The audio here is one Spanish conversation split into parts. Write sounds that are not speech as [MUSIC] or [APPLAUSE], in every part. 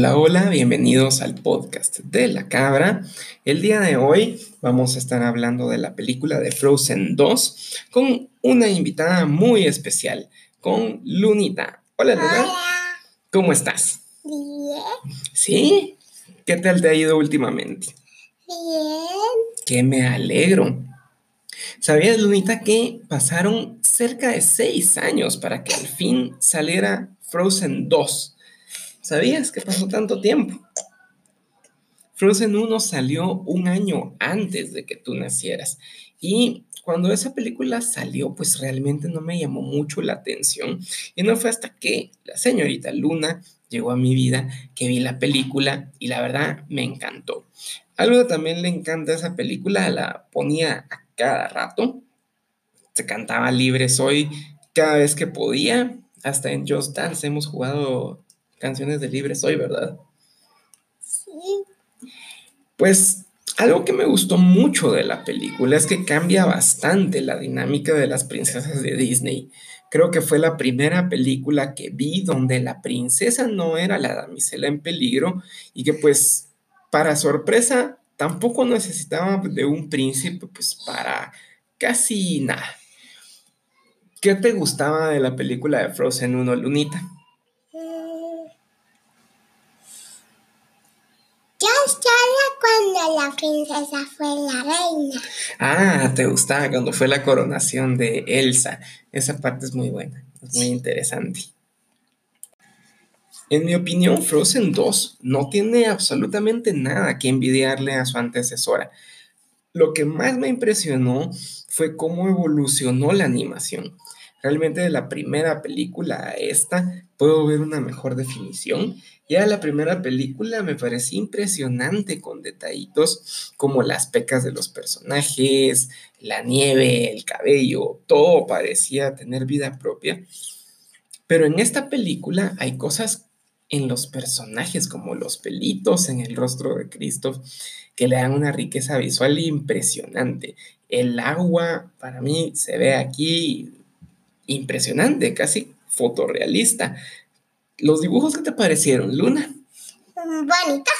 Hola, hola, bienvenidos al podcast de la cabra. El día de hoy vamos a estar hablando de la película de Frozen 2 con una invitada muy especial, con Lunita. Hola, Luna. ¿Cómo estás? Bien. ¿Sí? ¿Qué tal te ha ido últimamente? Bien. Que me alegro. ¿Sabías, Lunita, que pasaron cerca de seis años para que al fin saliera Frozen 2? ¿Sabías que pasó tanto tiempo? Frozen 1 salió un año antes de que tú nacieras. Y cuando esa película salió, pues realmente no me llamó mucho la atención. Y no fue hasta que la señorita Luna llegó a mi vida que vi la película y la verdad me encantó. Algo que también le encanta esa película, la ponía a cada rato. Se cantaba libre soy cada vez que podía. Hasta en Just Dance hemos jugado canciones de libre soy, ¿verdad? Sí. Pues algo que me gustó mucho de la película es que cambia bastante la dinámica de las princesas de Disney. Creo que fue la primera película que vi donde la princesa no era la damisela en peligro y que pues para sorpresa tampoco necesitaba de un príncipe pues para casi nada. ¿Qué te gustaba de la película de Frozen 1, Lunita? Yo estaba cuando la princesa fue la reina. Ah, te gustaba cuando fue la coronación de Elsa. Esa parte es muy buena, es muy interesante. En mi opinión, Frozen 2 no tiene absolutamente nada que envidiarle a su antecesora. Lo que más me impresionó fue cómo evolucionó la animación. Realmente de la primera película a esta puedo ver una mejor definición. Ya la primera película me parecía impresionante con detallitos como las pecas de los personajes, la nieve, el cabello, todo parecía tener vida propia. Pero en esta película hay cosas en los personajes como los pelitos en el rostro de Cristo que le dan una riqueza visual impresionante. El agua para mí se ve aquí impresionante, casi fotorrealista. ¿Los dibujos qué te parecieron, Luna? Bonitas.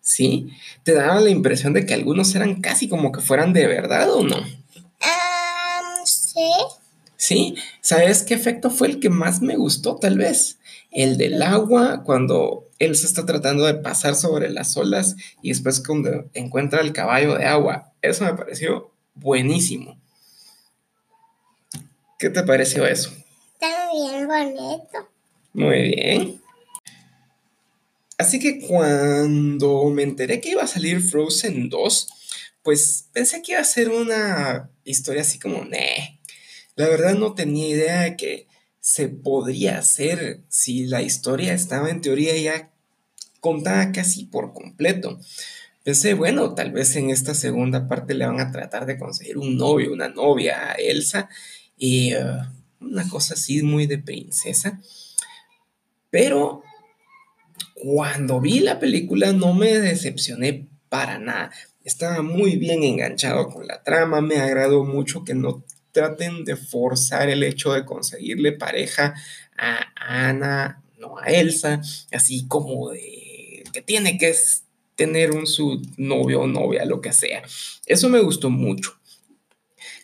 Sí, te daba la impresión de que algunos eran casi como que fueran de verdad o no. Um, sí. Sí, ¿sabes qué efecto fue el que más me gustó tal vez? El del agua cuando él se está tratando de pasar sobre las olas y después cuando encuentra el caballo de agua. Eso me pareció buenísimo. ¿Qué te pareció eso? Está bien bonito. Muy bien. Así que cuando me enteré que iba a salir Frozen 2, pues pensé que iba a ser una historia así como, ne. La verdad no tenía idea de que se podría hacer si la historia estaba en teoría ya contada casi por completo. Pensé, bueno, tal vez en esta segunda parte le van a tratar de conseguir un novio, una novia a Elsa y uh, una cosa así muy de princesa. Pero cuando vi la película no me decepcioné para nada. Estaba muy bien enganchado con la trama, me agradó mucho que no traten de forzar el hecho de conseguirle pareja a Ana, no a Elsa, así como de que tiene que tener un su novio o novia, lo que sea. Eso me gustó mucho.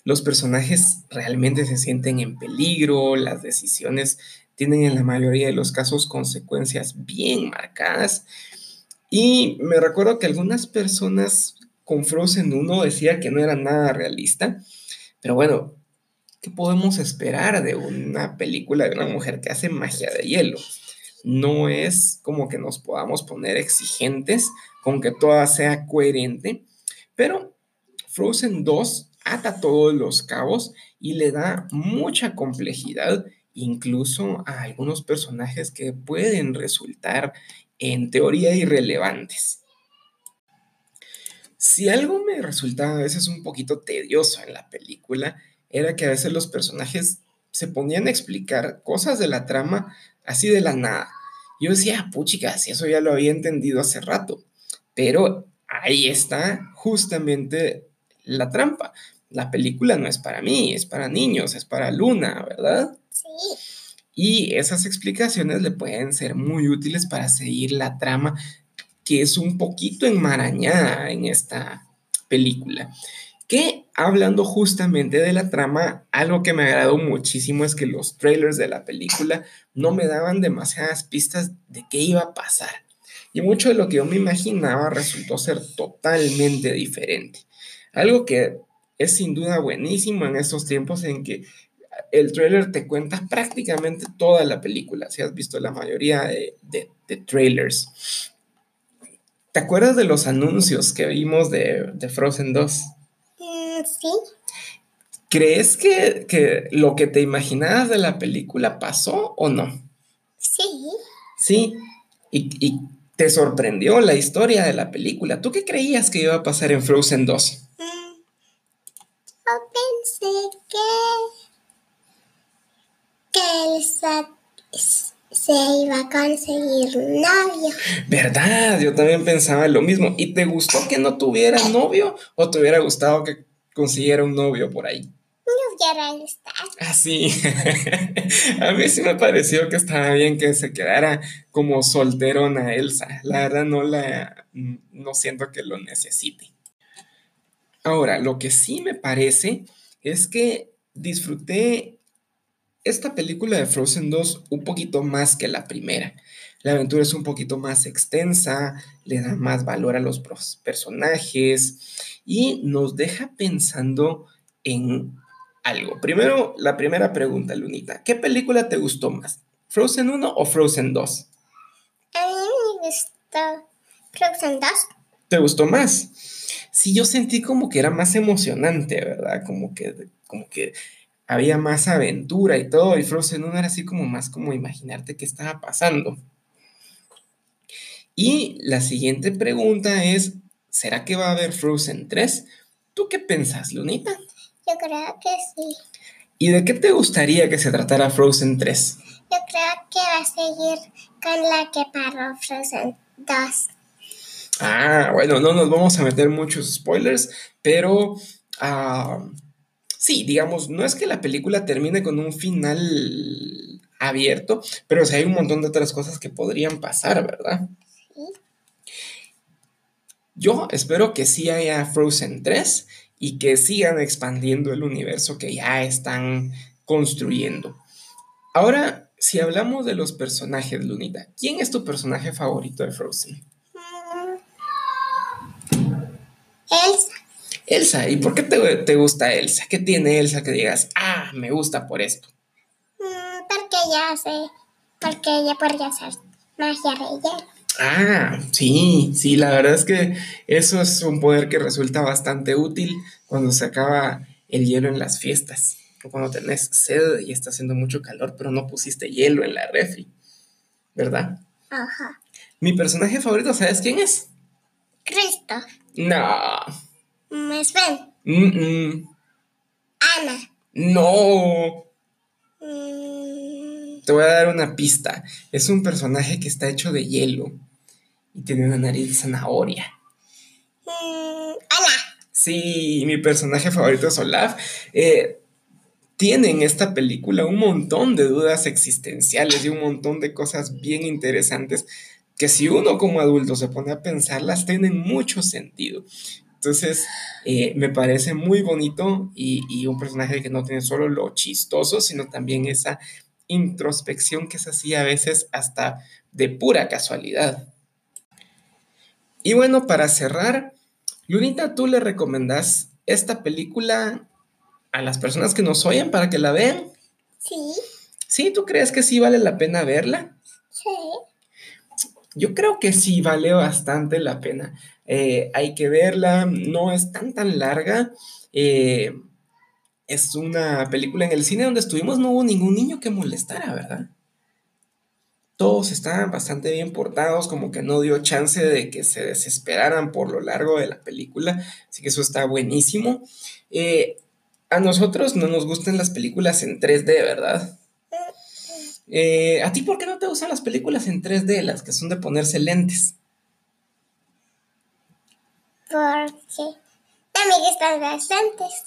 Los personajes realmente se sienten en peligro, las decisiones tienen en la mayoría de los casos consecuencias bien marcadas. Y me recuerdo que algunas personas con Frozen 1 decía que no era nada realista, pero bueno, ¿qué podemos esperar de una película de una mujer que hace magia de hielo? No es como que nos podamos poner exigentes con que toda sea coherente, pero Frozen 2 ata todos los cabos y le da mucha complejidad incluso a algunos personajes que pueden resultar en teoría irrelevantes. Si algo me resultaba a veces un poquito tedioso en la película, era que a veces los personajes se ponían a explicar cosas de la trama así de la nada. Yo decía, puchica, si eso ya lo había entendido hace rato. Pero ahí está justamente la trampa la película no es para mí, es para niños, es para Luna, ¿verdad? Sí. Y esas explicaciones le pueden ser muy útiles para seguir la trama que es un poquito enmarañada en esta película. Que hablando justamente de la trama, algo que me agradó muchísimo es que los trailers de la película no me daban demasiadas pistas de qué iba a pasar. Y mucho de lo que yo me imaginaba resultó ser totalmente diferente. Algo que es sin duda buenísimo en estos tiempos en que el trailer te cuenta prácticamente toda la película, si has visto la mayoría de, trailers. ¿Te acuerdas de los anuncios que vimos de, Frozen 2? Mm, sí. ¿Crees que, que, lo que te imaginabas de la película pasó o no? Sí. Sí. ¿Y, y te sorprendió la historia de la película? ¿Tú qué creías que iba a pasar en Frozen 2? Yo pensé que, que Elsa se iba a conseguir novio. ¿Verdad? Yo también pensaba lo mismo. ¿Y te gustó que no tuviera novio o te hubiera gustado que consiguiera un novio por ahí? Me hubiera gustado. Ah, sí. [LAUGHS] a mí sí me pareció que estaba bien que se quedara como solterona Elsa. La verdad no la no siento que lo necesite. Ahora, lo que sí me parece es que disfruté esta película de Frozen 2 un poquito más que la primera. La aventura es un poquito más extensa, le da más valor a los personajes y nos deja pensando en algo. Primero, la primera pregunta, Lunita. ¿Qué película te gustó más? ¿Frozen 1 o Frozen 2? A mí me gustó Frozen 2. ¿Te gustó más? sí yo sentí como que era más emocionante, ¿verdad? Como que, como que había más aventura y todo, y Frozen 1 era así como más como imaginarte qué estaba pasando. Y la siguiente pregunta es, ¿será que va a haber Frozen 3? ¿Tú qué pensás, Lunita? Yo creo que sí. ¿Y de qué te gustaría que se tratara Frozen 3? Yo creo que va a seguir con la que paró Frozen 2. Ah, bueno, no nos vamos a meter muchos spoilers, pero ah, sí, digamos, no es que la película termine con un final abierto, pero sí hay un montón de otras cosas que podrían pasar, ¿verdad? Yo espero que sí haya Frozen 3 y que sigan expandiendo el universo que ya están construyendo. Ahora, si hablamos de los personajes, Lunita, ¿quién es tu personaje favorito de Frozen? Elsa. Elsa, ¿y por qué te, gusta Elsa? ¿Qué tiene Elsa que digas, ah, me gusta por esto? Mm, porque ella sé, porque ella podría hacer magia de hielo. Ah, sí, sí, la verdad es que eso es un poder que resulta bastante útil cuando se acaba el hielo en las fiestas o cuando tenés sed y está haciendo mucho calor, pero no pusiste hielo en la refri, ¿verdad? Ajá. Mi personaje favorito, ¿sabes quién es? Cristo. No. ¿Me Sven. Ana. No. Mm. Te voy a dar una pista. Es un personaje que está hecho de hielo y tiene una nariz de zanahoria. Mm, Olaf. Sí, mi personaje favorito es Olaf. Eh, tiene en esta película un montón de dudas existenciales y un montón de cosas bien interesantes que si uno como adulto se pone a pensarlas, tienen mucho sentido. Entonces, eh, me parece muy bonito y, un personaje que no tiene solo lo chistoso, sino también esa introspección que se hacía a veces hasta de pura casualidad. Y bueno, para cerrar, Lunita, ¿tú le recomendás esta película a las personas que nos oyen para que la vean? Sí. ¿Sí? ¿Tú crees que sí vale la pena verla? Sí. Yo creo que sí vale bastante la pena. Eh, hay que verla, no es tan tan larga. Eh, es una película en el cine donde estuvimos, no hubo ningún niño que molestara, ¿verdad? Todos estaban bastante bien portados, como que no dio chance de que se desesperaran por lo largo de la película, así que eso está buenísimo. Eh, a nosotros no nos gustan las películas en 3D, ¿verdad? Eh, ¿A ti por qué no te gustan las películas en 3D, las que son de ponerse lentes? Porque me gustan bastantes.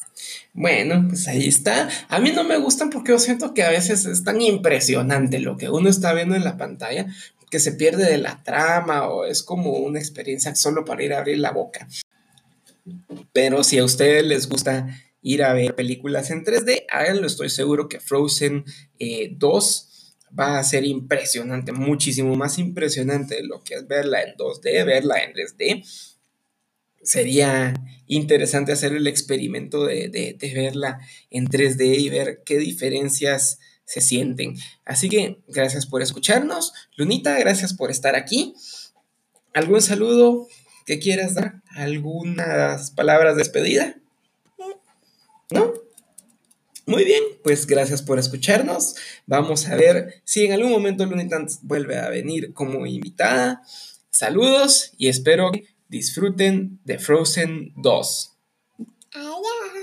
Bueno, pues ahí está. A mí no me gustan porque yo siento que a veces es tan impresionante lo que uno está viendo en la pantalla que se pierde de la trama o es como una experiencia solo para ir a abrir la boca. Pero si a ustedes les gusta ir a ver películas en 3D, háganlo, estoy seguro que Frozen 2 eh, va a ser impresionante, muchísimo más impresionante de lo que es verla en 2D, verla en 3D. Sería interesante hacer el experimento de, de verla en 3D y ver qué diferencias se sienten. Así que gracias por escucharnos. Lunita, gracias por estar aquí. ¿Algún saludo que quieras dar? ¿Algunas palabras de despedida? ¿No? Muy bien, pues gracias por escucharnos. Vamos a ver si en algún momento Lunita vuelve a venir como invitada. Saludos y espero que disfruten de Frozen 2. Adiós.